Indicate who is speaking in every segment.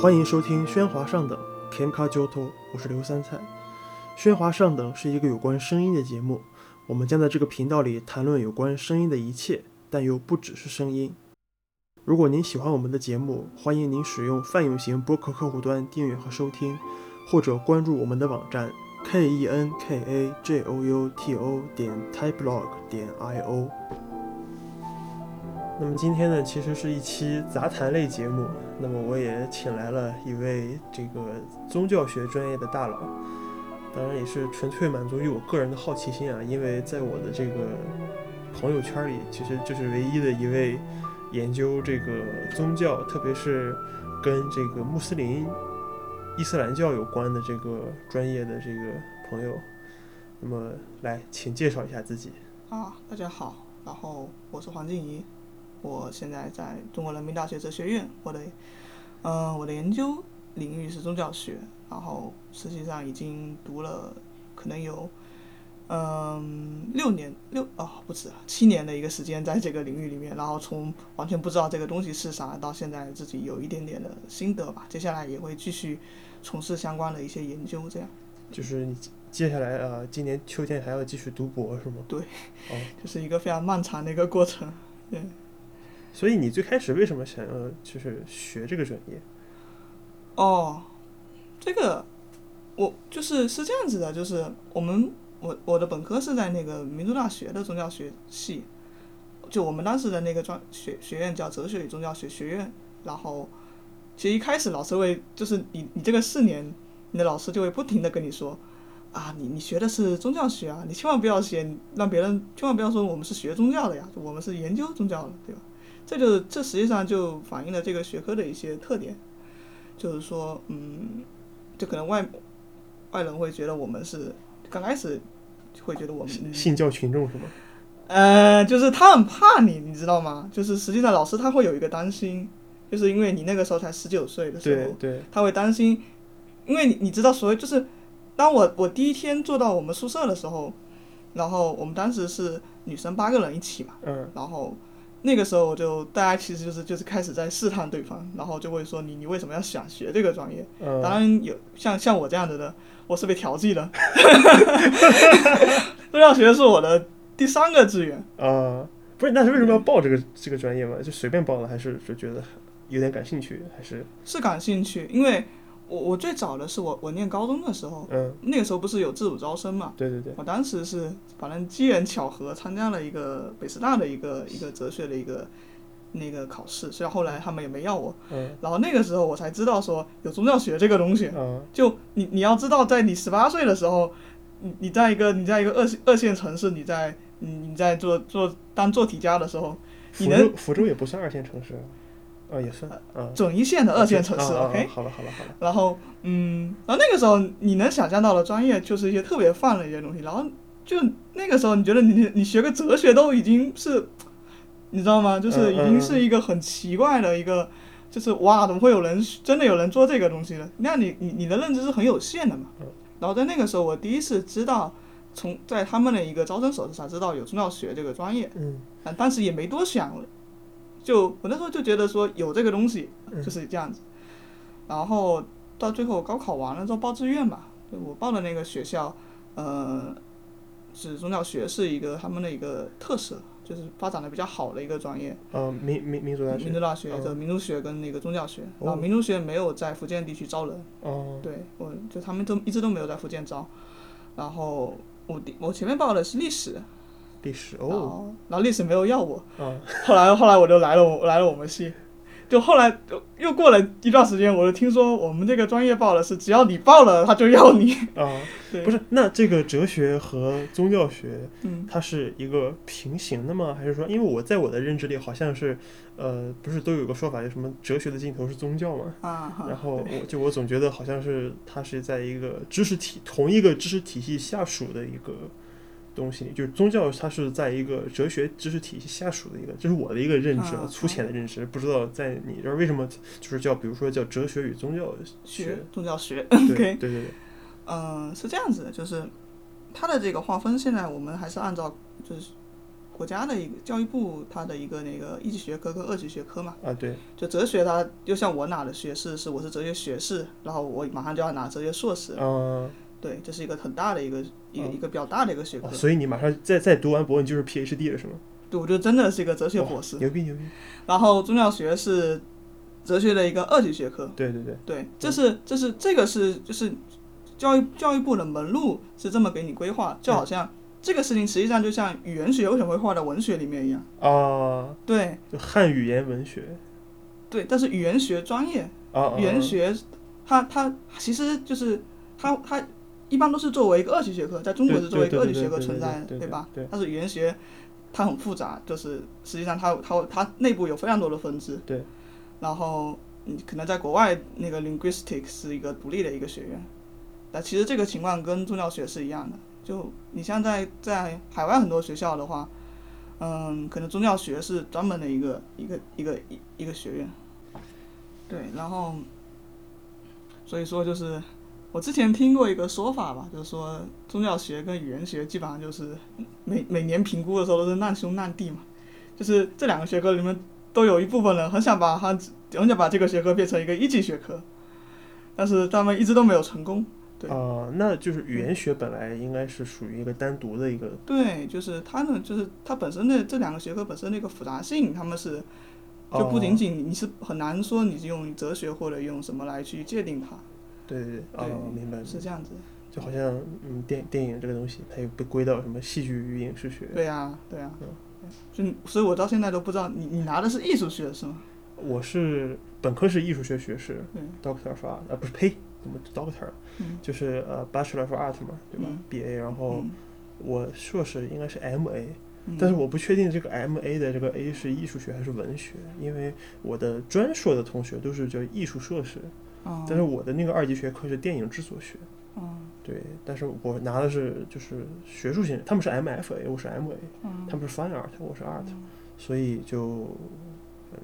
Speaker 1: 欢迎收听《喧哗上等 Kenka Joto》，我是刘三菜。《喧哗上等》是一个有关声音的节目，我们将在这个频道里谈论有关声音的一切，但又不只是声音。如果您喜欢我们的节目，欢迎您使用泛用型播客客户端订阅和收听，或者关注我们的网站 k e n k a j o u t o 点 typeblog 点 i o。那么今天呢，其实是一期杂谈类节目。那么我也请来了一位这个宗教学专业的大佬，当然也是纯粹满足于我个人的好奇心啊，因为在我的这个朋友圈里，其实这是唯一的一位研究这个宗教，特别是跟这个穆斯林、伊斯兰教有关的这个专业的这个朋友。那么来，请介绍一下自己。
Speaker 2: 啊，大家好，然后我是黄静怡，我现在在中国人民大学哲学院，我的，嗯、我的研究领域是宗教学，然后实际上已经读了可能有，嗯、六年六哦不止七年的一个时间在这个领域里面，然后从完全不知道这个东西是啥，到现在自己有一点点的心得吧，接下来也会继续从事相关的一些研究，这样
Speaker 1: 就是你接下来呃，今年秋天还要继续读博是吗？
Speaker 2: 对
Speaker 1: 哦，
Speaker 2: 就是一个非常漫长的一个过程。对。
Speaker 1: 所以你最开始为什么想要就是学这个专业？
Speaker 2: 哦，这个我就是是这样子的，就是我们我我的本科是在那个民族大学的宗教学系，就我们当时的那个专学学院叫哲学与宗教学学院，然后其实一开始老师会就是你你这个四年，你的老师就会不停的跟你说。啊，你你学的是宗教学啊，你千万不要写，让别人千万不要说我们是学宗教的呀，我们是研究宗教的，对吧？这就这实际上就反映了这个学科的一些特点。就是说，嗯，就可能外外人会觉得我们是刚开始会觉得我们，
Speaker 1: 信教群众是吗？
Speaker 2: 呃，就是他很怕你，你知道吗？就是实际上老师他会有一个担心，就是因为你那个时候才十九岁的时候，
Speaker 1: 对对，
Speaker 2: 他会担心，因为你你知道，所谓就是当我我第一天坐到我们宿舍的时候，然后我们当时是女生八个人一起嘛，
Speaker 1: 嗯，
Speaker 2: 然后。那个时候就大家其实就是就是开始在试探对方，然后就会说你你为什么要想学这个专业？
Speaker 1: 嗯
Speaker 2: 当然有像像我这样子的，我是被调剂 的。宗教学是我的第三个志愿。
Speaker 1: 啊，不是，那是为什么要报这个这个专业嘛？就随便报了，还是就觉得有点感兴趣，还是
Speaker 2: 是感兴趣，因为我我最早的是我我念高中的时候，
Speaker 1: 嗯，
Speaker 2: 那个时候不是有自主招生嘛？
Speaker 1: 对对对，
Speaker 2: 我当时是反正机缘巧合参加了一个北师大的一个一个哲学的一个那个考试，虽然后来他们也没要我，
Speaker 1: 嗯
Speaker 2: 然后那个时候我才知道说有宗教学这个东西。
Speaker 1: 嗯，
Speaker 2: 就你你要知道，在你十八岁的时候，你你在一个你在一个二线二线城市，你在你你在做做当做题家的时候，你能
Speaker 1: 福州福州也不算二线城市，啊也是啊，
Speaker 2: 准一线的二线城市
Speaker 1: 啊啊啊
Speaker 2: ，OK。
Speaker 1: 好了好了好了，
Speaker 2: 然后嗯，然后那个时候你能想象到的专业就是一些特别泛的一些东西，然后就那个时候你觉得你你学个哲学都已经是，你知道吗？就是已经是一个很奇怪的一个，就是哇，怎么会有人真的有人做这个东西呢？那你你你的认知是很有限的嘛
Speaker 1: 嗯。
Speaker 2: 然后在那个时候，我第一次知道，从在他们的一个招生手册上知道有中药学这个专业，
Speaker 1: 嗯
Speaker 2: 啊，当时也没多想，就我那时候就觉得说有这个东西
Speaker 1: 嗯。
Speaker 2: 就是这样子，然后到最后高考完了之后报志愿吧，就我报的那个学校，呃，是宗教学是一个他们的一个特色，就是发展的比较好的一个专业，
Speaker 1: 呃，民民民族大学，
Speaker 2: 民族大学
Speaker 1: 嗯
Speaker 2: 就民族学跟那个宗教学，
Speaker 1: 哦。
Speaker 2: 然后民族学没有在福建地区招人，
Speaker 1: 哦，
Speaker 2: 对我就他们都一直都没有在福建招，然后我第我前面报的是历史，
Speaker 1: 历史哦，
Speaker 2: 后然后历史没有要我。
Speaker 1: 啊，
Speaker 2: 后来后来我就来了我来了我们系，就后来又过了一段时间，我就听说我们这个专业报的是只要你报了他就要你。
Speaker 1: 啊，
Speaker 2: 对，
Speaker 1: 不是，那这个哲学和宗教学，
Speaker 2: 嗯
Speaker 1: 它是一个平行的吗？还是说，因为我在我的认知里好像是，呃，不是都有个说法，就什么哲学的尽头是宗教嘛？
Speaker 2: 啊，
Speaker 1: 然后我就我总觉得好像是它是在一个知识体同一个知识体系下属的一个东西里，就是宗教它是在一个哲学知识体系下属的一个，这是我的一个认知，啊
Speaker 2: 嗯，
Speaker 1: 粗浅的认知，不知道在你这儿为什么就是叫，比如说叫哲学与宗教
Speaker 2: 学。宗教学
Speaker 1: 对对对对，
Speaker 2: 嗯、是这样子的，就是它的这个划分，现在我们还是按照就是国家的一个教育部它的一个那个一级学科跟二级学科嘛。
Speaker 1: 啊，对，
Speaker 2: 就哲学它就像我拿的学士是我是哲学学士，然后我马上就要拿哲学硕士，
Speaker 1: 嗯、
Speaker 2: 对，这是一个很大的一个一个
Speaker 1: 嗯
Speaker 2: 一个比较大的一个学科
Speaker 1: 哦。所以你马上再再读完博，你就是 PhD 了，是吗？
Speaker 2: 对，我就真的是一个哲学博士。
Speaker 1: 牛逼牛逼！
Speaker 2: 然后宗教学是哲学的一个二级学科。
Speaker 1: 对对对，
Speaker 2: 对，这是这是这个是就是教育教育部的门路是这么给你规划，就好像这个事情实际上就像语言学为什么会画到文学里面一样。
Speaker 1: 啊，
Speaker 2: 对
Speaker 1: 就汉语言文学
Speaker 2: 对，但是语言学专业，语言学它它其实就是它它一般都是作为一个二级学科，在中国是作为一个二级学科存在的，
Speaker 1: 对对
Speaker 2: 吧？但是语言学它很复杂，就是实际上它它它内部有非常多的分支。
Speaker 1: 对。
Speaker 2: 然后你可能在国外那个 linguistics 是一个独立的一个学院，但其实这个情况跟宗教学是一样的。就你像在在海外很多学校的话，嗯，可能宗教学是专门的一个一个一个一一个学院。对，然后，所以说就是我之前听过一个说法吧，就是说宗教学跟语言学基本上就是每每年评估的时候都是难兄难弟嘛，就是这两个学科里面都有一部分人很想把它很想把这个学科变成一个一级学科，但是他们一直都没有成功。对
Speaker 1: 啊，那就是语言学本来应该是属于一个单独的一个
Speaker 2: 对，就是它呢，就是它本身的这两个学科本身的一个复杂性，他们是就不仅
Speaker 1: 哦
Speaker 2: 仅你是很难说你是用哲学或者用什么来去界定它，
Speaker 1: 对对对，
Speaker 2: 哦，
Speaker 1: 明白，
Speaker 2: 是这样子。
Speaker 1: 就好像嗯电电影这个东西，它也被归到什么戏剧与影视学。
Speaker 2: 对呀、对呀、
Speaker 1: 嗯。
Speaker 2: 就所以，我到现在都不知道你你拿的是艺术学是吗？
Speaker 1: 我是本科是艺术学学士，，Doctor of Art，啊不是呸，怎么 Doctor，
Speaker 2: 嗯。
Speaker 1: 就是呃 Bachelor of Art 嘛，对吧？
Speaker 2: 嗯
Speaker 1: ？BA，然后
Speaker 2: 嗯。
Speaker 1: 我硕士应该是 MA，
Speaker 2: 嗯。
Speaker 1: 但是我不确定这个 MA 的这个 A 是艺术学还是文学，因为我的专硕的同学都是叫艺术硕士，
Speaker 2: 嗯
Speaker 1: 但是我的那个二级学科是电影制作学。
Speaker 2: 嗯
Speaker 1: 对，但是我拿的是就是学术性，他们是 MFA，我是 MA，
Speaker 2: 嗯
Speaker 1: 他们是 Fine Art，我是 Art，所以就嗯，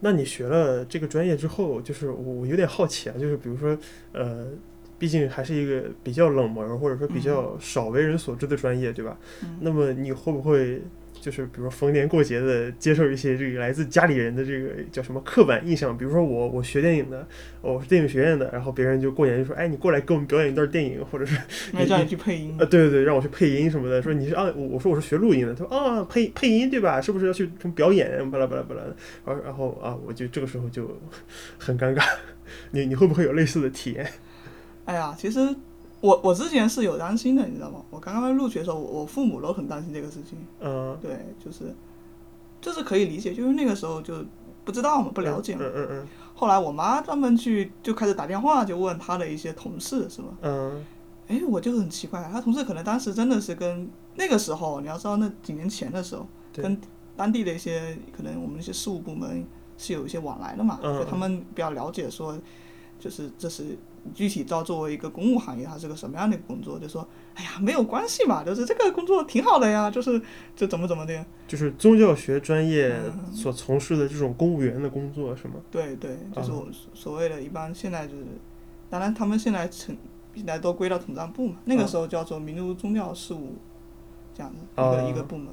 Speaker 1: 那你学了这个专业之后，就是我我有点好奇啊，就是比如说呃，毕竟还是一个比较冷门或者说比较少为人所知的专业，对吧？
Speaker 2: 嗯。
Speaker 1: 那么你会不会就是比如逢年过节的接受一些这个来自家里人的这个叫什么刻板印象？比如说我我学电影的，哦我是电影学院的，然后别人就过年就说，哎，你过来给我们表演一段电影，或者是
Speaker 2: 没叫你去配音
Speaker 1: 呃，对对对，让我去配音什么的，说你是啊，我我说我是学录音的，他说啊，配配音对吧？是不是要去什么表演？巴拉巴拉巴拉的，然后然后啊，我就这个时候就很尴尬。你你会不会有类似的体验？
Speaker 2: 哎呀，其实我我之前是有担心的，你知道吗？我刚刚入学的时候，我我父母都很担心这个事情。
Speaker 1: 嗯，
Speaker 2: 对，就是就是可以理解，就是那个时候就不知道嘛，不了解嘛。
Speaker 1: 嗯嗯嗯
Speaker 2: 后来我妈专门去就开始打电话，就问她的一些同事，是吧？
Speaker 1: 嗯
Speaker 2: 哎，我就很奇怪，她同事可能当时真的是跟那个时候，你要知道那几年前的时候，跟当地的一些可能我们一些事务部门是有一些往来的嘛，
Speaker 1: 嗯
Speaker 2: 就他们比较了解说，就是这是具体到作为一个公务行业，它是个什么样的工作，就说，哎呀，没有关系嘛，就是这个工作挺好的呀，就是就怎么怎么的，
Speaker 1: 就是宗教学专业
Speaker 2: 嗯
Speaker 1: 所从事的这种公务员的工作是吗？
Speaker 2: 对对，就是
Speaker 1: 嗯
Speaker 2: 我所谓的一般现在就是，当然他们现在成现在都归到统战部嘛，那个
Speaker 1: 嗯
Speaker 2: 时候叫做民族宗教事务，这样的一个、
Speaker 1: 哦
Speaker 2: 一个部门，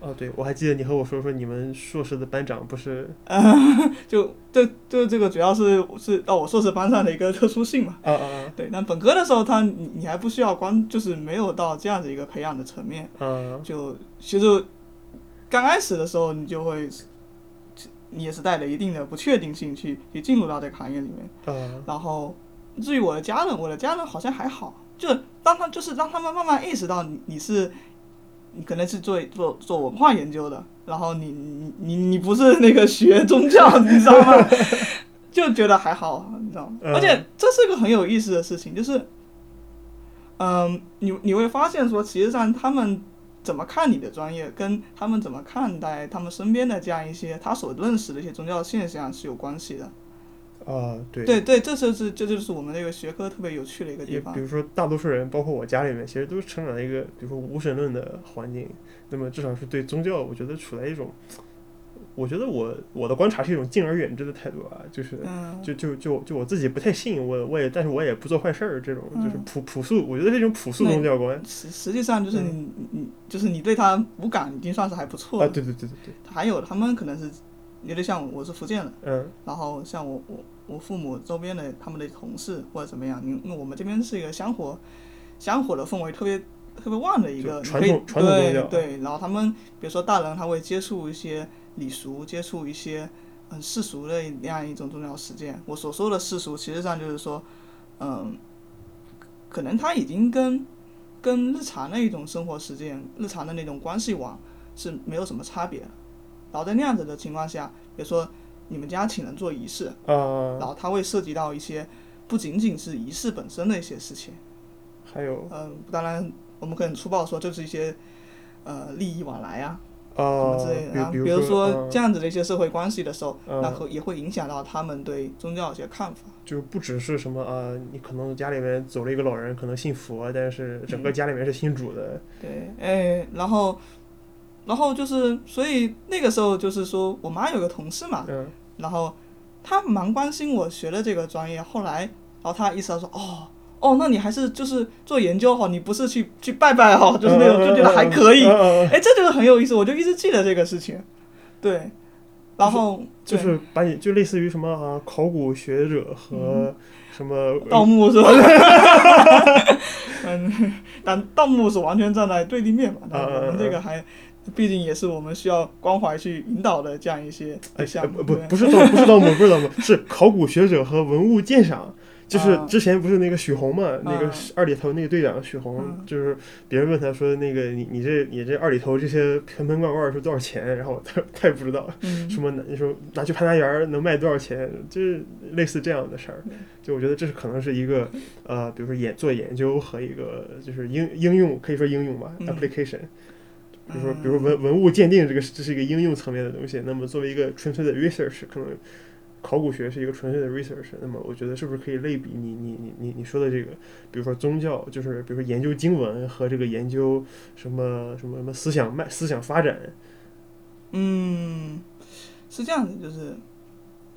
Speaker 1: 哦，对，我还记得你和我说说你们硕士的班长不是
Speaker 2: 就这就这个主要是是到我硕士班上的一个特殊性嘛。
Speaker 1: 啊啊
Speaker 2: 对，但本科的时候他你你还不需要光就是没有到这样子一个培养的层面，
Speaker 1: 啊啊
Speaker 2: 就其实刚开始的时候你就会，你也是带着一定的不确定性去去进入到这个行业里面。
Speaker 1: 啊
Speaker 2: 然后至于我的家人，我的家人好像还好，就当他就是让他们慢慢意识到你你是你可能是做做做文化研究的，然后你你你你不是那个学宗教，你知道吗？就觉得还好，你知道吗？
Speaker 1: 嗯
Speaker 2: 而且这是个很有意思的事情，就是，嗯，你你会发现说，其实上他们怎么看你的专业，跟他们怎么看待他们身边的这样一些他所认识的一些宗教现象是有关系的。
Speaker 1: 啊，对
Speaker 2: 对对，这就是这就是我们那个学科特别有趣的一个地方
Speaker 1: 也比。如说，大多数人，包括我家里面，其实都是成长在一个，比如说无神论的环境。那么至少是对宗教，我觉得处在一种我觉得我我的观察是一种敬而远之的态度啊，就是
Speaker 2: 嗯，
Speaker 1: 就就就就我自己不太信，我我也但是我也不做坏事儿，这种就是
Speaker 2: 嗯
Speaker 1: 朴朴素，我觉得是一种朴素宗教观
Speaker 2: 实实际上就是
Speaker 1: 嗯
Speaker 2: 你你就是你对他无感，已经算是还不错
Speaker 1: 啊，
Speaker 2: 了。
Speaker 1: 对对对对对，
Speaker 2: 还有他们可能是有点像我是福建的，
Speaker 1: 嗯
Speaker 2: 然后像我我我父母周边的他们的同事或者怎么样，因因为我们这边是一个香火香火的氛围特别特别旺的一个
Speaker 1: 传统传统宗教
Speaker 2: 对对，然后他们比如说大人他会接触一些礼俗，接触一些很世俗的那样一种宗教实践。我所说的世俗，其实上就是说，嗯，可能他已经跟跟日常的一种生活实践、日常的那种关系网是没有什么差别的。然后在那样子的情况下，比如说你们家请人做仪式，
Speaker 1: 啊
Speaker 2: 然，后它会涉及到一些不仅仅是仪式本身的一些事情。
Speaker 1: 还有
Speaker 2: 嗯，当然我们可以粗暴说，就是一些呃利益往来啊什么
Speaker 1: 啊
Speaker 2: 之类的。然后
Speaker 1: 比
Speaker 2: 比如说
Speaker 1: 嗯
Speaker 2: 这样子的一些社会关系的时候，
Speaker 1: 嗯
Speaker 2: 那会也会影响到他们对宗教的一些看法。
Speaker 1: 就不只是什么啊，你可能家里面走了一个老人，可能信佛，但是整
Speaker 2: 嗯
Speaker 1: 个家里面是信主的，
Speaker 2: 对，哎，然后然后就是，所以那个时候就是说我妈有个同事嘛，
Speaker 1: 嗯。
Speaker 2: 然后她蛮关心我学的这个专业，后来，然后她意识到说，哦。哦，那你还是就是做研究哈，你不是去去拜拜哈，就是那种就觉得还可以，哎，这就是很有意思，我就一直记得这个事情，对，然后对
Speaker 1: 就是把你就类似于什么啊，考古学者和什么
Speaker 2: 盗墓是吧？嗯，但盗墓是完全站在对立面嘛，但我们这个还，毕竟也是我们需要关怀去引导的这样一些
Speaker 1: 哎
Speaker 2: 项目。
Speaker 1: 不不
Speaker 2: 对
Speaker 1: 不是盗不是盗墓不是盗墓，是考古学者和文物鉴赏。就是
Speaker 2: 啊
Speaker 1: 之前不是那个许宏嘛，那个
Speaker 2: 啊
Speaker 1: 二里头那个队长许宏，
Speaker 2: 嗯
Speaker 1: 就是别人问他说那个你你这你这二里头这些盆盆罐罐是多少钱？然后他他也不知道，
Speaker 2: 嗯，
Speaker 1: 什么拿你说拿去潘家园能卖多少钱？就是类似这样的事儿。就我觉得这是可能是一个呃，比如说研做研究和一个就是应应用，可以说应用吧、
Speaker 2: 嗯
Speaker 1: 比如说，比
Speaker 2: 嗯
Speaker 1: 如文文物鉴定这个是这是一个应用层面的东西。那么作为一个纯粹的 research，可能考古学是一个纯粹的 research。那么我觉得是不是可以类比你你你你你说的这个，比如说宗教，就是比如说研究经文和这个研究什么什么什么思想脉思想发展。
Speaker 2: 嗯，是这样子，就是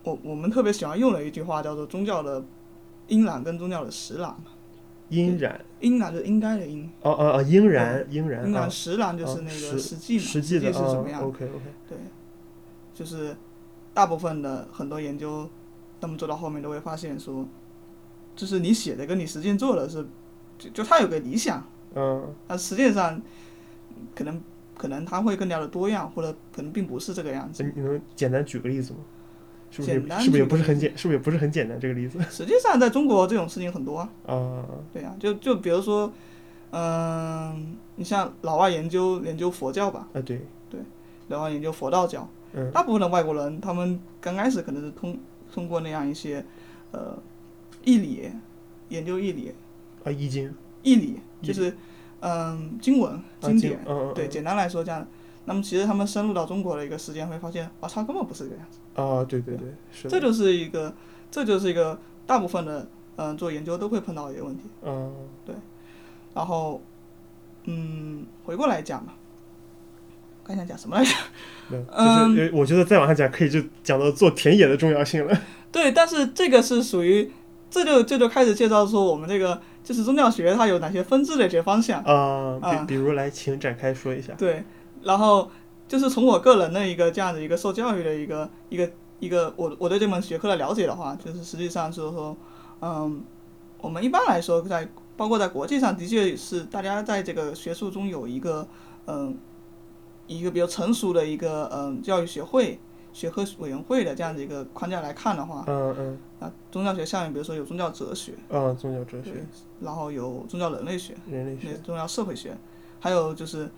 Speaker 2: 我我们特别喜欢用的一句话叫做宗教的阴朗跟宗教的实朗嘛。
Speaker 1: 阴然，
Speaker 2: 应然就是应该的应，
Speaker 1: 哦哦哦，应然，应然啊
Speaker 2: 应然，实然就是
Speaker 1: 啊
Speaker 2: 那个
Speaker 1: 实
Speaker 2: 实际嘛，
Speaker 1: 实际
Speaker 2: 是什么样
Speaker 1: ？？OK OK，
Speaker 2: 对，就是大部分的很多研究，他们做到后面都会发现说，就是你写的跟你实践做的是，就就它有个理想，
Speaker 1: 嗯
Speaker 2: 但实际上可能可能他会更加的多样，或者可能并不是这个样子。
Speaker 1: 你能简单举个例子吗？是不是
Speaker 2: 简单
Speaker 1: 是不是也不是很简，是不是也不是很简单这个例子
Speaker 2: 实际上在中国这种事情很多啊，
Speaker 1: 啊？
Speaker 2: 对啊、就就比如说，嗯、你像老外研究研究佛教吧，
Speaker 1: 啊对对，
Speaker 2: 老外研究佛道教，
Speaker 1: 嗯
Speaker 2: 大部分的外国人，他们刚开始可能是通通过那样一些，呃，义理研究义理，
Speaker 1: 啊易经
Speaker 2: 义理就是嗯经文
Speaker 1: 啊
Speaker 2: 经典，对，简单来说这样。那么其实他们深入到中国的一个时间，会发现，我操，根本不是这个样子。
Speaker 1: 啊对对对是的，
Speaker 2: 这就是一个，这就是一个大部分的嗯做研究都会碰到的一个问题。
Speaker 1: 嗯对
Speaker 2: 然后，嗯，回过来讲嘛，刚想讲什么来着？
Speaker 1: 就
Speaker 2: 嗯
Speaker 1: 是呃我觉得再往下讲可以就讲到做田野的重要性了。
Speaker 2: 对，但是这个是属于，这就这就开始介绍说我们这个就是宗教学它有哪些分支的一些方向。
Speaker 1: 啊，
Speaker 2: 啊
Speaker 1: 比比如来，请展开说一下。
Speaker 2: 对，然后就是从我个人的一个这样的一个受教育的一个一个一个我我对这门学科的了解的话，就是实际上就是说，嗯，我们一般来说在包括在国际上，的确是大家在这个学术中有一个嗯一个比较成熟的一个嗯教育学会。学科委员会的这样的一个框架来看的话，
Speaker 1: 嗯嗯
Speaker 2: 啊宗教学下面比如说有宗教哲学，
Speaker 1: 啊，宗教哲学、，
Speaker 2: 然后有宗教人类学，
Speaker 1: 人类学
Speaker 2: 宗教社会学，还有就是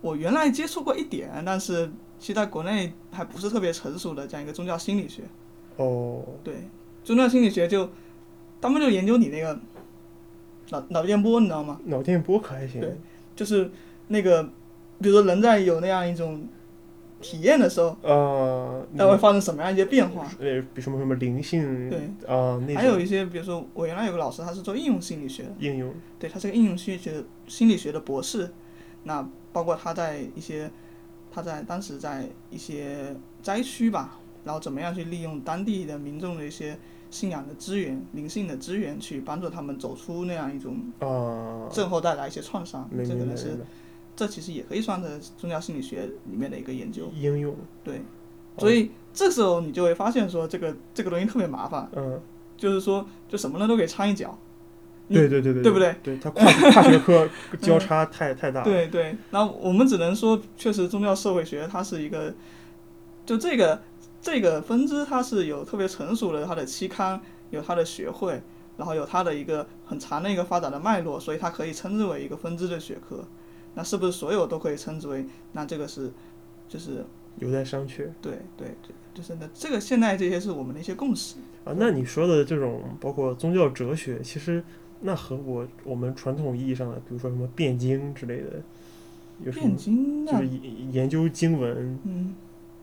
Speaker 2: 我原来接触过一点，但是其实在国内还不是特别成熟的这样一个宗教心理学。
Speaker 1: 哦，
Speaker 2: 对，宗教心理学就他们就研究你那个脑脑电波，你知道吗？
Speaker 1: 脑电波可还行。
Speaker 2: 对就是那个，比如说人在有那样一种体验的时候，
Speaker 1: 呃，
Speaker 2: 那会发生什么样一些变化？
Speaker 1: 呃，比什么什么灵性
Speaker 2: 对
Speaker 1: 啊，那
Speaker 2: 还有一些，比如说我原来有个老师，他是做应用心理学的。
Speaker 1: 应用
Speaker 2: 对，他是个应用心理学心理学的博士，那包括他在一些他在当时在一些灾区吧，然后怎么样去利用当地的民众的一些信仰的资源、灵性的资源，去帮助他们走出那样一种
Speaker 1: 啊，
Speaker 2: 震后带来一些创伤。
Speaker 1: 明
Speaker 2: 这可能是这其实也可以算是宗教心理学里面的一个研究。
Speaker 1: 应用，
Speaker 2: 对，
Speaker 1: 哦。
Speaker 2: 所以这时候你就会发现说，这个这个东西特别麻烦，
Speaker 1: 嗯，
Speaker 2: 就是说就什么呢？都给掺一脚。你
Speaker 1: 对对对对，
Speaker 2: 对不对？
Speaker 1: 对，它跨跨学科 交叉太太大了，
Speaker 2: 对对，那我们只能说，确实宗教社会学它是一个，就这个这个分支它是有特别成熟的它的期刊，有它的学会，然后有它的一个很长的一个发展的脉络，所以它可以称之为一个分支的学科。那是不是所有都可以称之为？那这个是，就是
Speaker 1: 有待商榷。
Speaker 2: 对对对，就是那这个现在这些是我们的一些共识。
Speaker 1: 啊，那你说的这种包括宗教哲学，其实那和我我们传统意义上的，比如说什么辩经之类的，有什么就是研研究经文，
Speaker 2: 嗯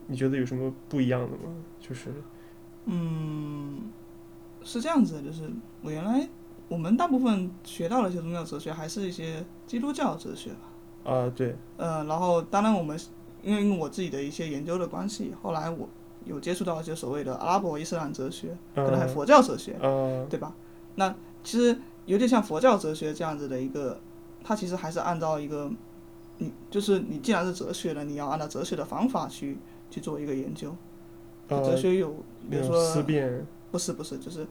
Speaker 1: 你觉得有什么不一样的吗？就是
Speaker 2: 嗯，是这样子的，就是我原来我们大部分学到了一些宗教哲学，还是一些基督教哲学吧。
Speaker 1: 啊，对，
Speaker 2: 呃，然后当然我们因为我自己的一些研究的关系，后来我有接触到一些所谓的阿拉伯伊斯兰哲学，可能还佛教哲学，
Speaker 1: 啊，
Speaker 2: 对吧？那其实有点像佛教哲学这样子的一个，它其实还是按照一个，你就是你既然是哲学了，你要按照哲学的方法去去做一个研究。
Speaker 1: 呃
Speaker 2: 哲学有，比如说
Speaker 1: 思辨，
Speaker 2: 不是不是，就是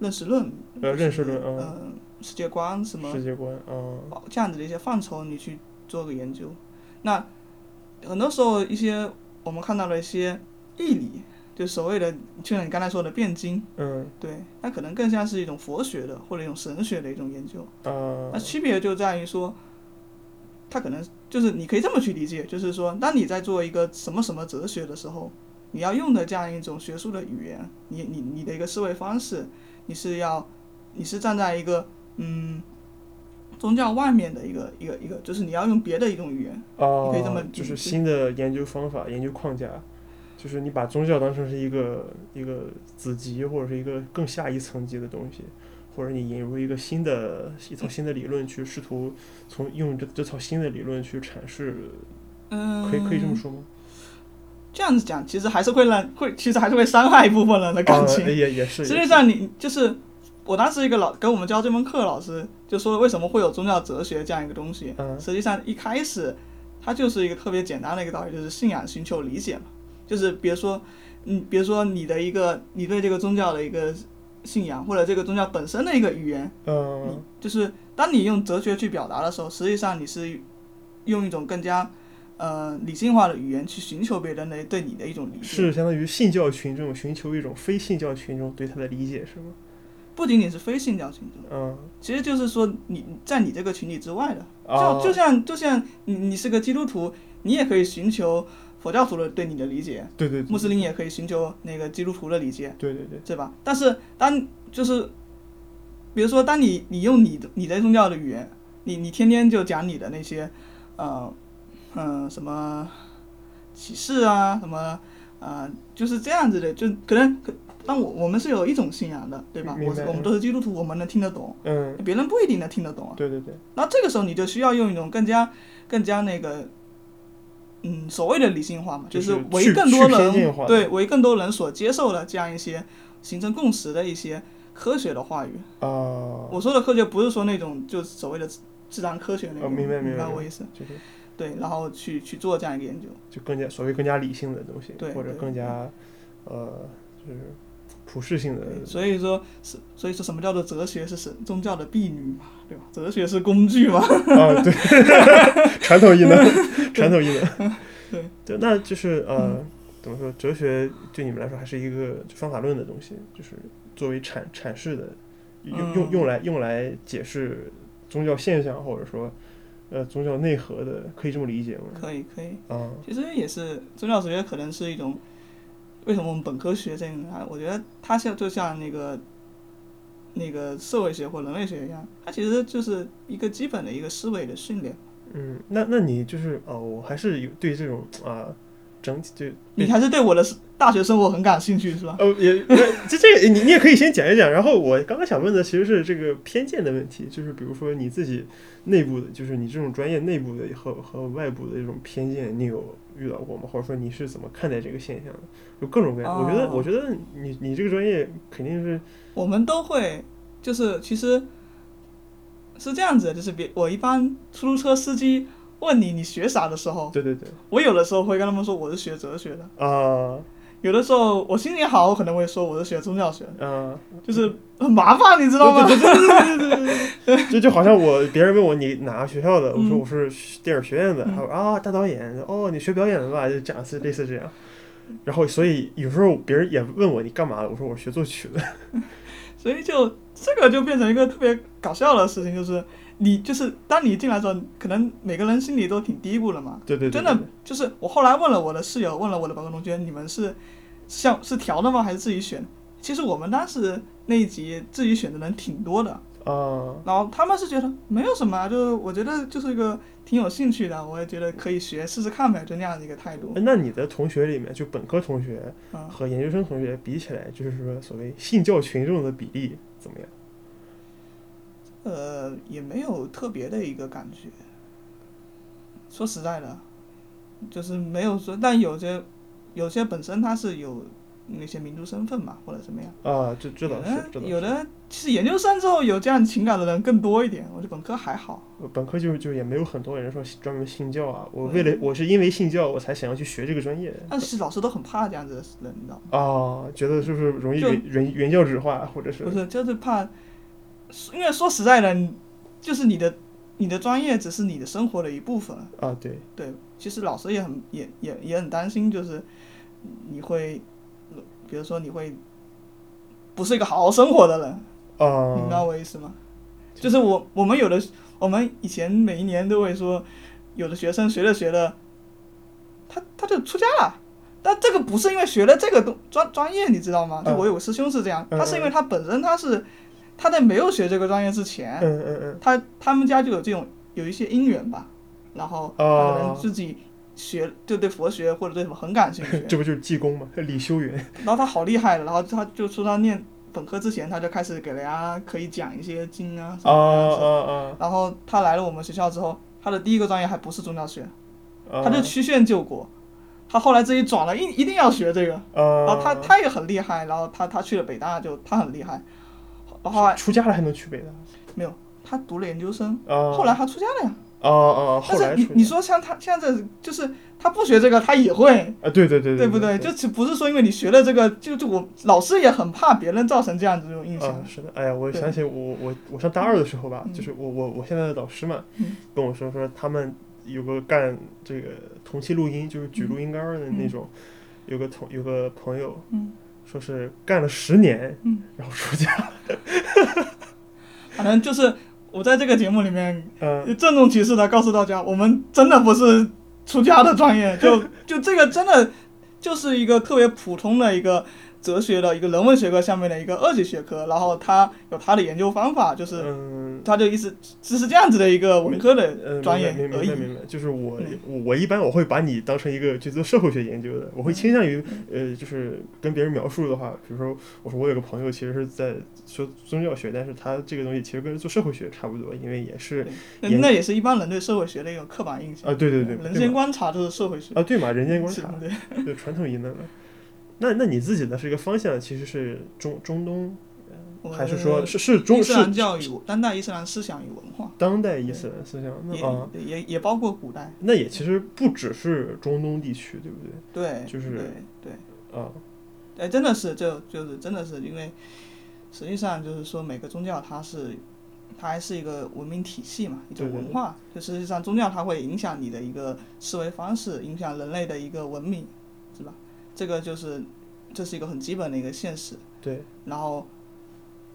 Speaker 2: 认识论，
Speaker 1: 呃，认识论，
Speaker 2: 嗯、
Speaker 1: 啊，
Speaker 2: 世界观什么
Speaker 1: 世界观，啊，
Speaker 2: 哦这样子的一些范畴，你去做个研究。那很多时候一些我们看到了一些义理，就所谓的，就像你刚才说的辩经，
Speaker 1: 嗯，
Speaker 2: 对，那可能更像是一种佛学的或者一种神学的一种研究。
Speaker 1: 啊
Speaker 2: 那，区别就在于说，它可能就是你可以这么去理解，就是说，当你在做一个什么什么哲学的时候，你要用的这样一种学术的语言，你你你的一个思维方式，你是要你是站在一个嗯宗教外面的一个一个一个，就是你要用别的一种语言，
Speaker 1: 哦，
Speaker 2: 可以这么
Speaker 1: 就是新的研究方法、研究框架，就是你把宗教当成是一个一个子集或者是一个更下一层级的东西，或者你引入一个新的一套新的理论去试图从用这这套新的理论去阐释，
Speaker 2: 嗯，
Speaker 1: 可以可以这么说吗？
Speaker 2: 这样子讲，其实还是会让会，其实还是会伤害一部分人的感情。
Speaker 1: 啊、也也是，
Speaker 2: 实际上你就是我当时一个老给我们教这门课的老师就说为什么会有宗教哲学这样一个东西。
Speaker 1: 嗯
Speaker 2: 实际上一开始它就是一个特别简单的一个道理，就是信仰寻求理解嘛。就是比如说，嗯，比如说你的一个你对这个宗教的一个信仰，或者这个宗教本身的一个语言，
Speaker 1: 嗯
Speaker 2: 就是当你用哲学去表达的时候，实际上你是用一种更加呃理性化的语言去寻求别人的对你的一种理解。
Speaker 1: 是相当于信教群众寻求一种非信教群众对他的理解是吗？
Speaker 2: 不仅仅是非信教群众。
Speaker 1: 嗯
Speaker 2: 其实就是说你在你这个群体之外的，
Speaker 1: 啊
Speaker 2: 就就像就像你你是个基督徒，你也可以寻求佛教徒的对你的理解，
Speaker 1: 对对对
Speaker 2: 穆斯林也可以寻求那个基督徒的理解，
Speaker 1: 对对对，
Speaker 2: 对吧？但是当就是，比如说当你你用你的你的宗教的语言，你你天天就讲你的那些，呃，嗯、什么启示啊，什么呃，就是这样子的，就可能可。但我我们是有一种信仰的，对吧？我是我们都是基督徒，我们能听得懂，
Speaker 1: 嗯
Speaker 2: 别人不一定能听得懂啊。
Speaker 1: 对对对，
Speaker 2: 那这个时候你就需要用一种更加更加那个，嗯，所谓的理性化嘛，
Speaker 1: 就
Speaker 2: 就是为更多人对为更多人所接受的这样一些形成共识的一些科学的话语。
Speaker 1: 啊，
Speaker 2: 我说的科学不是说那种就是所谓的自自然科学那
Speaker 1: 哦
Speaker 2: 种，
Speaker 1: 明白明白
Speaker 2: 我意思？
Speaker 1: 就是
Speaker 2: 对，然后去去做这样一个研究。
Speaker 1: 就更加所谓更加理性的东西，
Speaker 2: 对
Speaker 1: 或者更加呃就是普世性的，
Speaker 2: 所以说是所以说什么叫做哲学是神宗教的婢女嘛，对吧？哲学是工具嘛。
Speaker 1: 啊对，传统艺能，传统艺能，
Speaker 2: 对
Speaker 1: 对，那就是呃怎么说，哲学对你们来说还是一个方法论的东西，就是作为阐阐释的，用用
Speaker 2: 嗯
Speaker 1: 用来用来解释宗教现象或者说呃宗教内核的，可以这么理解吗？
Speaker 2: 可以可以。
Speaker 1: 啊
Speaker 2: 其实也是宗教哲学可能是一种，为什么我们本科学这个啊？我觉得它像就像那个那个社会学或人类学一样，它其实就是一个基本的一个思维的训练。
Speaker 1: 嗯，那那你就是哦，我还是有对这种啊整体就
Speaker 2: 你还是对我的大学生活很感兴趣是吧？
Speaker 1: 呃，也 呃这这个你你也可以先讲一讲，然后我刚刚想问的其实是这个偏见的问题，就是比如说你自己内部的，就是你这种专业内部的和和外部的这种偏见，你有遇到过吗？或者说你是怎么看待这个现象的？有各种各样，我觉得
Speaker 2: 哦
Speaker 1: 我觉得你你这个专业肯定是
Speaker 2: 我们都会，就是其实是这样子的，就是别我一般出租车司机问你你学啥的时候，
Speaker 1: 对对对
Speaker 2: 我有的时候会跟他们说我是学哲学的，
Speaker 1: 啊
Speaker 2: 有的时候我心情好，我可能会说我是学宗教学，
Speaker 1: 嗯，
Speaker 2: 就是很麻烦，你知道吗？
Speaker 1: 对对对对对，就就好像我别人问我你哪个学校的，我说我是电影学院的，他说啊大导演，哦你学表演的吧，就讲是类似这样，然后所以有时候别人也问我你干嘛，我说我学作曲的，
Speaker 2: 所以就这个就变成一个特别搞笑的事情，就是。你就是当你进来的时候，可能每个人心里都挺嘀咕的嘛。
Speaker 1: 对对对，
Speaker 2: 真的就是我后来问了我的室友，问了我的本科同学，你们是像是调的吗，还是自己选？其实我们当时那一集自己选的人挺多的，
Speaker 1: 啊
Speaker 2: 然后他们是觉得没有什么啊，就是我觉得就是一个挺有兴趣的，我也觉得可以学试试看呗，就那样的一个态度。
Speaker 1: 哎那你的同学里面，就本科同学
Speaker 2: 嗯，
Speaker 1: 和研究生同学比起来，就是说所谓信教群众的比例怎么样？
Speaker 2: 呃，也没有特别的一个感觉。说实在的，就是没有说，但有些有些本身他是有那些民族身份嘛，或者怎么样。
Speaker 1: 啊，这这倒
Speaker 2: 有
Speaker 1: 是，这倒是。
Speaker 2: 的有的，其实研究生之后有这样情感的人更多一点，我觉得本科还好。
Speaker 1: 本科就就也没有很多人说专门信教啊，我
Speaker 2: 嗯
Speaker 1: 为了我是因为信教我才想要去学这个专业
Speaker 2: 但是老师都很怕这样子的人，你知道吗？
Speaker 1: 啊，觉得是不是容易原原原教旨化，或者是
Speaker 2: 不是，就是怕，因为说实在的，你就是你的你的专业只是你的生活的一部分。
Speaker 1: 啊，对，
Speaker 2: 对，其实老师也很也也也很担心，就是你会，比如说你会不是一个好好生活的人，
Speaker 1: 啊，
Speaker 2: 你明白我意思吗？就是我我们有的我们以前每一年都会说，有的学生学着学着，他他就出家了。但这个不是因为学了这个东专专业，你知道吗？就
Speaker 1: 嗯
Speaker 2: 我有个师兄是这样，
Speaker 1: 嗯
Speaker 2: 他是因为他本身他是他在没有学这个专业之前，
Speaker 1: 嗯嗯嗯，
Speaker 2: 他他们家就有这种有一些因缘吧，然后可能
Speaker 1: 哦
Speaker 2: 自己学就对佛学或者对什么很感兴趣，
Speaker 1: 这不就是济公吗？李修缘
Speaker 2: 然后他好厉害的，然后他就说他念本科之前他就开始给人家可以讲一些经啊什
Speaker 1: 啊
Speaker 2: 么这样子
Speaker 1: 啊啊
Speaker 2: 然后他来了我们学校之后，他的第一个专业还不是宗教学，
Speaker 1: 啊，
Speaker 2: 他就曲线救国。他后来自己转了，一一定要学这个。
Speaker 1: 啊，
Speaker 2: 然后他他也很厉害，然后他他去了北大就他很厉害，
Speaker 1: 出家了还能去北大？
Speaker 2: 他读了研究生，
Speaker 1: 啊？
Speaker 2: 后来他出家了呀。但是你你说像他现在就是他不学这个他也会，
Speaker 1: 啊，对对对
Speaker 2: 对不对？就只不是说因为你学了这个，就就我老师也很怕别人造成这样子这种印象。
Speaker 1: 啊，。是的，哎呀，我想起我我我上大二的时候吧，
Speaker 2: 嗯。
Speaker 1: 就是我我我现在的导师嘛，
Speaker 2: 嗯。
Speaker 1: 跟我说说他们有个干这个同期录音，就是举录音杆儿的那
Speaker 2: 嗯。
Speaker 1: 种，有个同有个朋友
Speaker 2: 嗯
Speaker 1: 说是干了十年，
Speaker 2: 嗯，
Speaker 1: 然后出家，
Speaker 2: 反正就是我在这个节目里面
Speaker 1: 嗯。
Speaker 2: 郑重其事的告诉大家，我们真的不是出家的专业，就就这个真的就是一个特别普通的一个哲学的一个人文学科下面的一个二级学科，然后它有它的研究方法，就是
Speaker 1: 嗯。
Speaker 2: 它就意思只是这样子的一个文科的
Speaker 1: 呃，
Speaker 2: 专业
Speaker 1: 明白
Speaker 2: 而已。
Speaker 1: 明白明白，就是我
Speaker 2: 嗯
Speaker 1: 我我一般我会把你当成一个去做社会学研究的，我会倾向于
Speaker 2: 嗯
Speaker 1: 呃，就是跟别人描述的话，比如说我说我有个朋友其实是在说宗教学，但是他这个东西其实跟做社会学差不多，因为也是
Speaker 2: 那那也是一般人对社会学的一种刻板印象。
Speaker 1: 啊，对对对，
Speaker 2: 人间观察就是社会学。
Speaker 1: 啊，对嘛，人间观察，
Speaker 2: 对
Speaker 1: 对传统疑难嘛。那那你自己的这个方向其实是中中东，
Speaker 2: 我
Speaker 1: 还是说是是中
Speaker 2: 伊斯兰教育、当代伊斯兰思想与文化，
Speaker 1: 当代伊斯兰思想？那
Speaker 2: 也
Speaker 1: 啊，
Speaker 2: 也也包括古代。
Speaker 1: 那也其实不只是中东地区，对不对？
Speaker 2: 对，
Speaker 1: 就是
Speaker 2: 对对。
Speaker 1: 啊，
Speaker 2: 哎，真的是，就就是真的是，因为实际上就是说，每个宗教它是，它还是一个文明体系嘛，一种文化。就实际上，宗教它会影响你的一个思维方式，影响人类的一个文明，是吧？这个就是，这是一个很基本的一个现实。
Speaker 1: 对，
Speaker 2: 然后，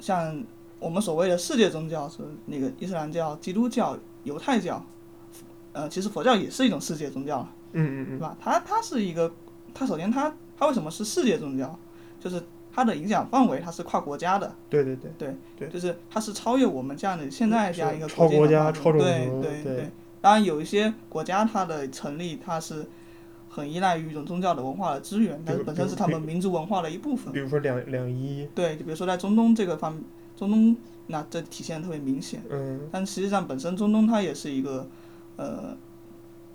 Speaker 2: 像我们所谓的世界宗教是那个伊斯兰教、基督教、犹太教，呃，其实佛教也是一种世界宗教了。
Speaker 1: 嗯嗯嗯，
Speaker 2: 对吧？它它是一个，它首先它它为什么是世界宗教？就是它的影响范围它是跨国家的，
Speaker 1: 对对对，对
Speaker 2: 就是它是超越我们这样的现在这样一个
Speaker 1: 国家
Speaker 2: 对
Speaker 1: 对
Speaker 2: 对。当然有一些国家它的成立它是很依赖于一种宗教的文化的资源，但是本身是他们民族文化的一部分。
Speaker 1: 比如说两两伊，
Speaker 2: 对，就比如说在中东这个方，中东那这体现得特别明显。
Speaker 1: 嗯
Speaker 2: 但实际上本身中东它也是一个，呃，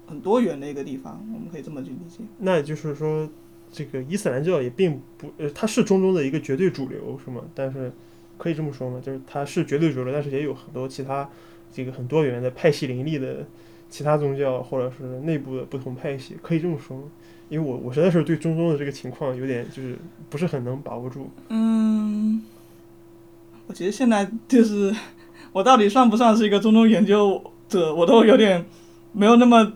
Speaker 2: 很多元的一个地方，我们可以这么去理解。
Speaker 1: 那也就是说，这个伊斯兰教也并不，呃，它是中东的一个绝对主流，是吗？但是可以这么说吗？就是它是绝对主流，但是也有很多其他这个很多元的派系林立的其他宗教，或者是内部的不同派系，可以这么说吗？因为我我实在是对中东的这个情况有点就是不是很能把握住。
Speaker 2: 嗯，我觉得现在就是我到底算不算是一个中东研究者，我都有点没有那么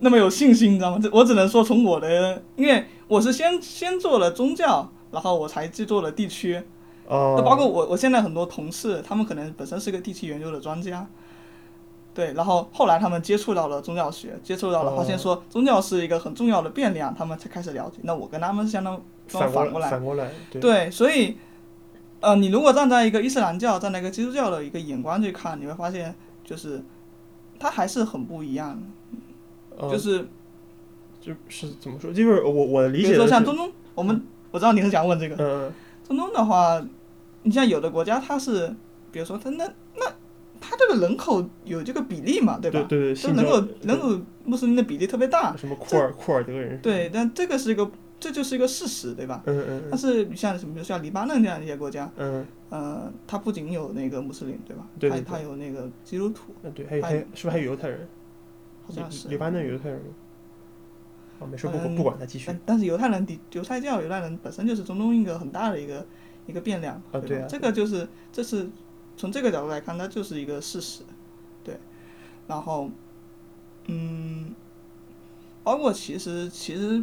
Speaker 2: 那么有信心，你知道吗？这我只能说从我的，因为我是先先做了宗教，然后我才去做了地区。
Speaker 1: 哦、
Speaker 2: 那包括我，我现在很多同事，他们可能本身是个地区研究的专家，对，然后后来他们接触到了宗教学，接触到了，
Speaker 1: 哦
Speaker 2: 发现说宗教是一个很重要的变量，他们才开始了解。那我跟他们是相当相
Speaker 1: 反过
Speaker 2: 来，
Speaker 1: 反过来，对，
Speaker 2: 对，所以，呃，你如果站在一个伊斯兰教、站在一个基督教的一个眼光去看，你会发现，就是它还是很不一样，
Speaker 1: 的
Speaker 2: 就是
Speaker 1: 就是怎么说？就是我我的理
Speaker 2: 比如说
Speaker 1: 解的是，
Speaker 2: 像中东，我们我知道你是想问这个，
Speaker 1: 嗯
Speaker 2: 中东的话，你像有的国家它是，比如说它那那它这个人口有这个比例嘛，对吧？
Speaker 1: 对对对，
Speaker 2: 就人
Speaker 1: 信教
Speaker 2: 口人口穆斯林的比例特别大，
Speaker 1: 什么库尔库尔德人，
Speaker 2: 对，但这个是一个这就是一个事实，对吧？
Speaker 1: 嗯嗯
Speaker 2: 但是你像什么，像黎巴嫩这样一些国家，
Speaker 1: 嗯
Speaker 2: 呃，它不仅有那个穆斯林，对吧？
Speaker 1: 对对
Speaker 2: 它它有那个基督徒，
Speaker 1: 嗯，对，还有
Speaker 2: 还
Speaker 1: 是不是还有犹太人？
Speaker 2: 好像是
Speaker 1: 黎。巴嫩有犹太人吗？啊，没事，不管
Speaker 2: 嗯
Speaker 1: 不管他继续
Speaker 2: 但但是犹太人的犹太教犹太人本身就是中东一个很大的一个一个变量，
Speaker 1: 啊对啊
Speaker 2: 对吧这个就是这是从这个角度来看，它就是一个事实，对。然后，嗯，包括其实其实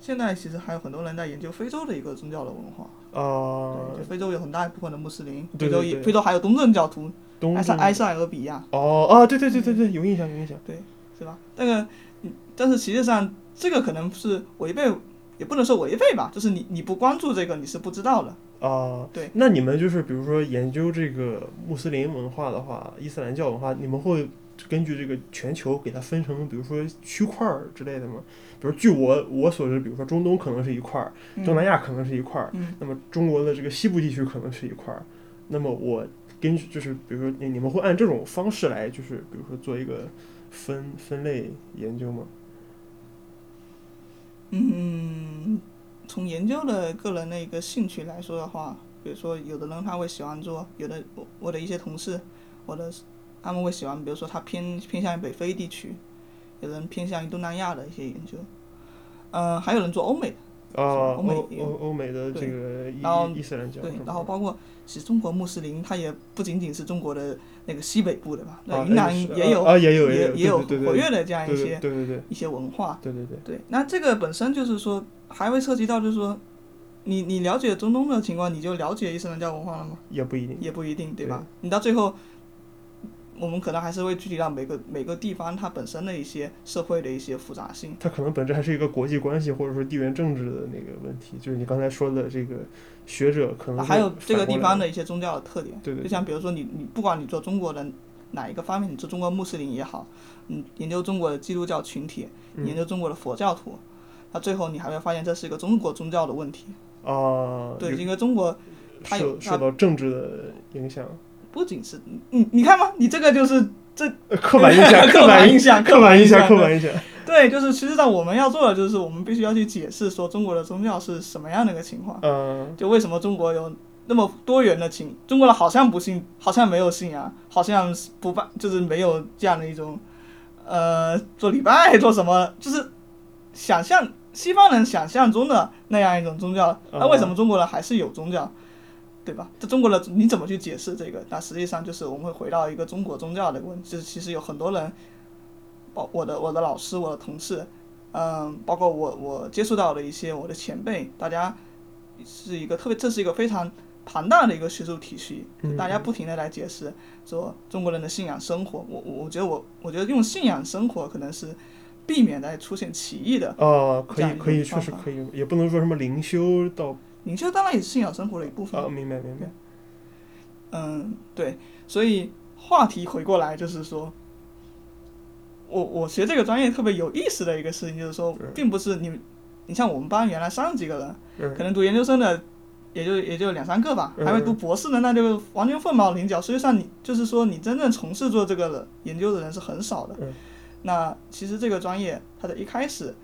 Speaker 2: 现在其实还有很多人在研究非洲的一个宗教的文化，
Speaker 1: 啊
Speaker 2: 对，就非洲有很大一部分的穆斯林，
Speaker 1: 对对
Speaker 2: 非洲也非洲还有东正教徒，埃塞埃塞俄比亚，
Speaker 1: 哦哦，对对对对对，有印象有印象。
Speaker 2: 对是吧？那个，嗯但是实际上这个可能是违背，也不能说违背吧，就是你你不关注这个，你是不知道的。
Speaker 1: 啊，
Speaker 2: 对。
Speaker 1: 那你们就是比如说研究这个穆斯林文化的话，伊斯兰教文化，你们会根据这个全球给它分成，比如说区块儿之类的吗？比如据我我所知，比如说中东可能是一块儿，东南亚可能是一块儿，
Speaker 2: 嗯
Speaker 1: 那么中国的这个西部地区可能是一块儿。那么我根据就是比如说你你们会按这种方式来，就是比如说做一个分分类研究吗？
Speaker 2: 嗯，从研究的个人的一个兴趣来说的话，比如说有的人他会喜欢做，有的我我的一些同事，我的他们会喜欢，比如说他偏偏向于北非地区，有人偏向于东南亚的一些研究，嗯、还有人做欧美的。
Speaker 1: 啊，
Speaker 2: 欧美
Speaker 1: 欧欧欧美的这
Speaker 2: 对
Speaker 1: 个
Speaker 2: 然后
Speaker 1: 伊伊斯兰教
Speaker 2: 对然后包括其实中国穆斯林，它也不仅仅是中国的那个西北部的吧？
Speaker 1: 啊
Speaker 2: 那云南也有
Speaker 1: 啊也有
Speaker 2: 也
Speaker 1: 有
Speaker 2: 活跃的这样一些
Speaker 1: 对对对
Speaker 2: 一些文化。
Speaker 1: 对对对，
Speaker 2: 对，那这个本身就是说，还会涉及到就是说，你你了解中东的情况，你就了解伊斯兰教文化了吗？
Speaker 1: 也不一定。
Speaker 2: 也不一定，对吧？你到最后，我们可能还是会具体到每个每个地方它本身的一些社会的一些复杂性。
Speaker 1: 它可能本质还是一个国际关系或者说地缘政治的那个问题，就是你刚才说的这个学者可能
Speaker 2: 还有这个地方的一些宗教的特点，
Speaker 1: 对对
Speaker 2: 就像比如说你你不管你做中国的哪一个方面，你做中国穆斯林也好，嗯，研究中国的基督教群体，
Speaker 1: 嗯
Speaker 2: 研究中国的佛教徒，那最后你还会发现这是一个中国宗教的问题。
Speaker 1: 啊，
Speaker 2: 对，因为中国它有
Speaker 1: 受受到政治的影响，
Speaker 2: 不仅是你你看嘛，你这个就是
Speaker 1: 这 刻板印象，
Speaker 2: 刻
Speaker 1: 板
Speaker 2: 印象，
Speaker 1: 刻板印象，刻板印象。
Speaker 2: 对，就是其实际上我们要做的就是我们必须要去解释说中国的宗教是什么样的一个情况，
Speaker 1: 嗯，
Speaker 2: 就为什么中国有那么多元的情，中国人好像不信，好像没有信仰，好像不办，就是没有这样的一种，呃，做礼拜做什么，就是想象西方人想象中的那样一种宗教，那为什么中国人还是有宗教？对吧？这中国的你怎么去解释这个？那实际上就是我们会回到一个中国宗教的问题，就是其实有很多人，包我的我的老师、我的同事，嗯，包括我我接触到的一些我的前辈，大家是一个特别，这是一个非常庞大的一个学术体系，
Speaker 1: 嗯
Speaker 2: 大家不停的来解释说中国人的信仰生活。我我我觉得我我觉得用信仰生活可能是避免来出现歧义的。
Speaker 1: 哦，可以可以，确实可以，也不能说什么灵修到
Speaker 2: 领袖当然也是信仰生活的一部分。
Speaker 1: 哦，明白明白。
Speaker 2: 嗯，对，所以话题回过来就是说，我我学这个专业特别有意思的一个事情就是说
Speaker 1: 嗯，
Speaker 2: 并不是你，你像我们班原来三十几个人，
Speaker 1: 嗯
Speaker 2: 可能读研究生的也就也就两三个吧，
Speaker 1: 嗯
Speaker 2: 还会读博士的那就完全凤毛麟角。实际上你就是说你真正从事做这个的研究的人是很少的
Speaker 1: 嗯。
Speaker 2: 那其实这个专业它的一开始，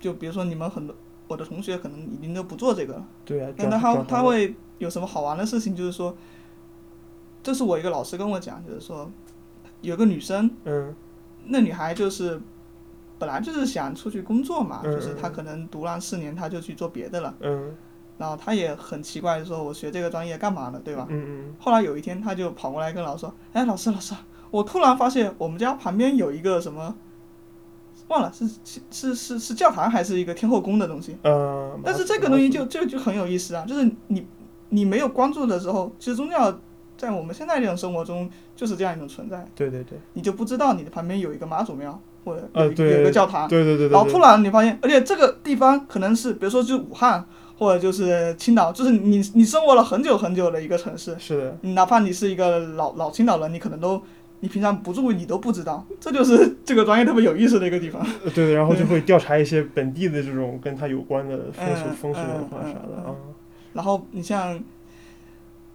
Speaker 2: 就比如说你们很多我的同学可能已经都不做这个了，
Speaker 1: 对啊，
Speaker 2: 但他他会有什么好玩的事情？就是说，这是我一个老师跟我讲，就是说有个女生，
Speaker 1: 嗯
Speaker 2: 那女孩就是本来就是想出去工作嘛，
Speaker 1: 嗯
Speaker 2: 就是她可能读完四年，她就去做别的了。
Speaker 1: 嗯
Speaker 2: 然后她也很奇怪，就说我学这个专业干嘛呢，对吧？
Speaker 1: 嗯嗯
Speaker 2: 后来有一天，她就跑过来跟老师说：“哎，老师，老师，我突然发现我们家旁边有一个什么，忘了是是是是是教堂还是一个天后宫的东西。
Speaker 1: 呃，
Speaker 2: 但是这个东西就就就很有意思啊，就是你你没有关注的时候，其实宗教在我们现在这种生活中就是这样一种存在，
Speaker 1: 对对对
Speaker 2: 你就不知道你的旁边有一个妈祖庙或者
Speaker 1: 啊
Speaker 2: 有一个、
Speaker 1: 对
Speaker 2: 有一个教堂，
Speaker 1: 对对对对，
Speaker 2: 然后突然你发现，而且这个地方可能是比如说就是武汉或者就是青岛，就是你你生活了很久很久的一个城市，
Speaker 1: 是的，
Speaker 2: 你哪怕你是一个老老青岛人，你可能都你平常不注意你都不知道，这就是 这个专业特别有意思的一个地方。
Speaker 1: 呃对对，然后就会调查一些本地的这种跟他有关的风俗、
Speaker 2: 嗯
Speaker 1: 风俗文化
Speaker 2: 嗯
Speaker 1: 啥的。
Speaker 2: 然后你像，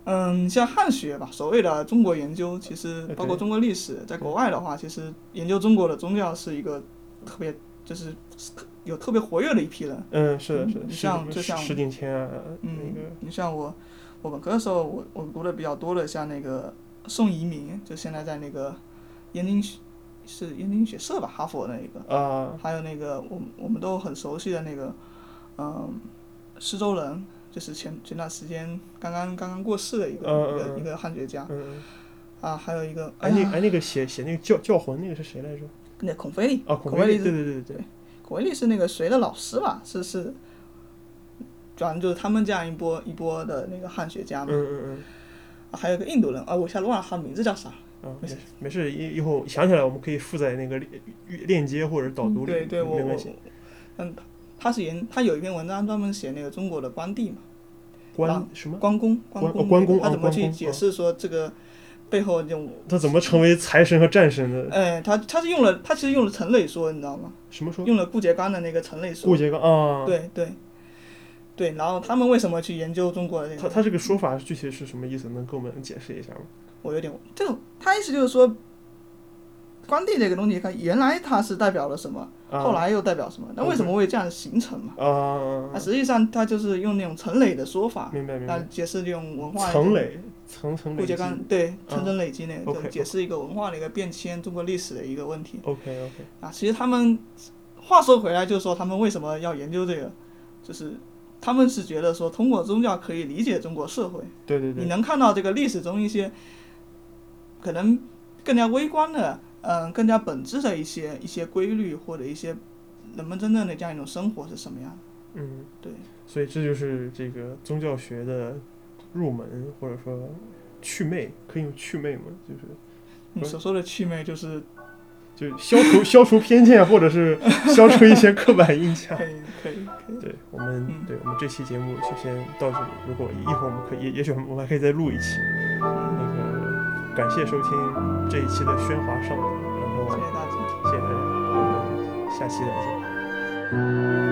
Speaker 2: 嗯，像汉学吧，所谓的中国研究，其实包括中国历史，在国外的话，其实研究中国的宗教是一个特别就是有特别活跃的一批人。
Speaker 1: 嗯，是的，是的，
Speaker 2: 你像就像
Speaker 1: 石景谦啊，那
Speaker 2: 嗯
Speaker 1: 个，
Speaker 2: 你像我，我本科的时候，我我读的比较多的，像那个宋怡民，就现在在那个燕京学是燕京学社吧，哈佛那一个，
Speaker 1: 啊，
Speaker 2: 还有那个我们我们都很熟悉的那个，嗯，施周人，就是前前段时间刚刚刚刚过世的一个、一个一个汉学家
Speaker 1: 嗯，
Speaker 2: 啊，还有一个哎
Speaker 1: 哎那
Speaker 2: 呀，
Speaker 1: 哎那个写写那个教教魂那个是谁来着？
Speaker 2: 那孔飞力，
Speaker 1: 啊，
Speaker 2: 孔
Speaker 1: 孔飞力，
Speaker 2: 飞力是
Speaker 1: 对对对对对，
Speaker 2: 孔飞力是那个谁的老师吧？是是，反正就是他们这样一波一波的那个汉学家嘛。
Speaker 1: 嗯嗯嗯。
Speaker 2: 啊还有个印度人啊，我一下忘了他名字叫啥。
Speaker 1: 啊，
Speaker 2: 没事
Speaker 1: 没事，一一会儿想起来我们可以附在那个链链接或者导读里，
Speaker 2: 嗯对对，我我
Speaker 1: 没关系。
Speaker 2: 嗯，他是研他有一篇文章专门写那个中国的关帝嘛，
Speaker 1: 关什么？
Speaker 2: 关公
Speaker 1: 关
Speaker 2: 公
Speaker 1: 哦关公哦
Speaker 2: 他怎么去解释说这个背后这种，
Speaker 1: 他怎么成为财神和战神的？
Speaker 2: 哎，他他是用了他其实用了陈磊说，你知道吗？
Speaker 1: 什么说？
Speaker 2: 用了顾颉刚的那个陈磊说
Speaker 1: 顾，颉刚啊，，
Speaker 2: 对对对，然后他们为什么去研究中国的这个？
Speaker 1: 他他这个说法具体是什么意思？能给我们解释一下吗？
Speaker 2: 我有点这种，他意思就是说，关帝这个东西，它原来它是代表了什么，
Speaker 1: 啊
Speaker 2: 后来又代表什么？那为什么会这样形成嘛？
Speaker 1: 啊
Speaker 2: 那，实际上它就是用那种陈累的说法来
Speaker 1: 明白明白。
Speaker 2: 解释这种文化。
Speaker 1: 层。累，层层累积
Speaker 2: 对层层累积那个解释一个文化的一个变迁，中国历史的一个问题
Speaker 1: OK OK，
Speaker 2: 啊。其实他们话说回来，就是说他们为什么要研究这个，就是他们是觉得说通过宗教可以理解中国社会，
Speaker 1: 对对对，
Speaker 2: 你能看到这个历史中一些可能更加微观的，嗯，更加本质的一些一些规律或者一些人们真正的这样一种生活是什么样的。
Speaker 1: 嗯，
Speaker 2: 对，
Speaker 1: 所以这就是这个宗教学的入门，或者说祛魅，可以用祛魅吗？就是
Speaker 2: 你所说的祛魅就是
Speaker 1: 就消除消除偏见，或者是 消除一些刻板印象
Speaker 2: 可。以可以可以，
Speaker 1: 对我们，
Speaker 2: 嗯
Speaker 1: 对我们这期节目就先到这里。如果一会儿我们可以，也也许我们还可以再录一期。那个，感谢收听这一期的喧哗上，然后
Speaker 2: 谢谢大家。
Speaker 1: 谢谢大家，我们下期再见。